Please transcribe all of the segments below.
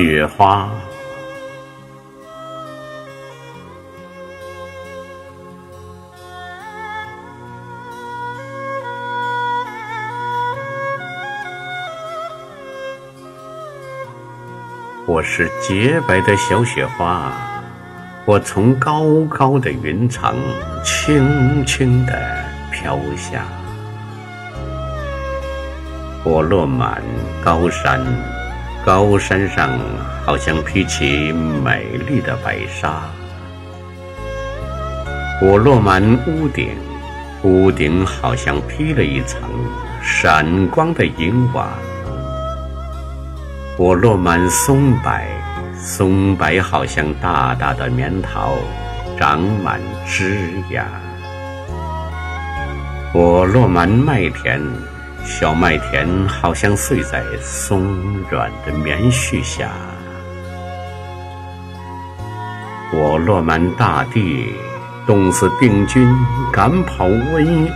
雪花。我是洁白的小雪花，我从高高的云层轻轻地飘下。我落满高山，高山上好像披起美丽的白纱。我落满屋顶，屋顶好像披了一层闪光的银瓦。我落满松柏，松柏好像大大的棉桃，长满枝桠。我落满麦田，小麦田好像睡在松软的棉絮下。我落满大地，冻死病菌，赶跑瘟疫，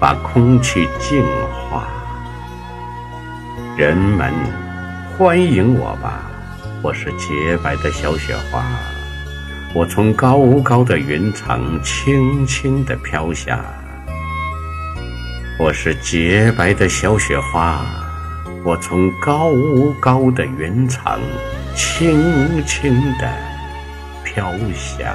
把空气净化。人们，欢迎我吧！我是洁白的小雪花，我从高高的云层轻轻地飘下。我是洁白的小雪花，我从高高的云层轻轻地飘下。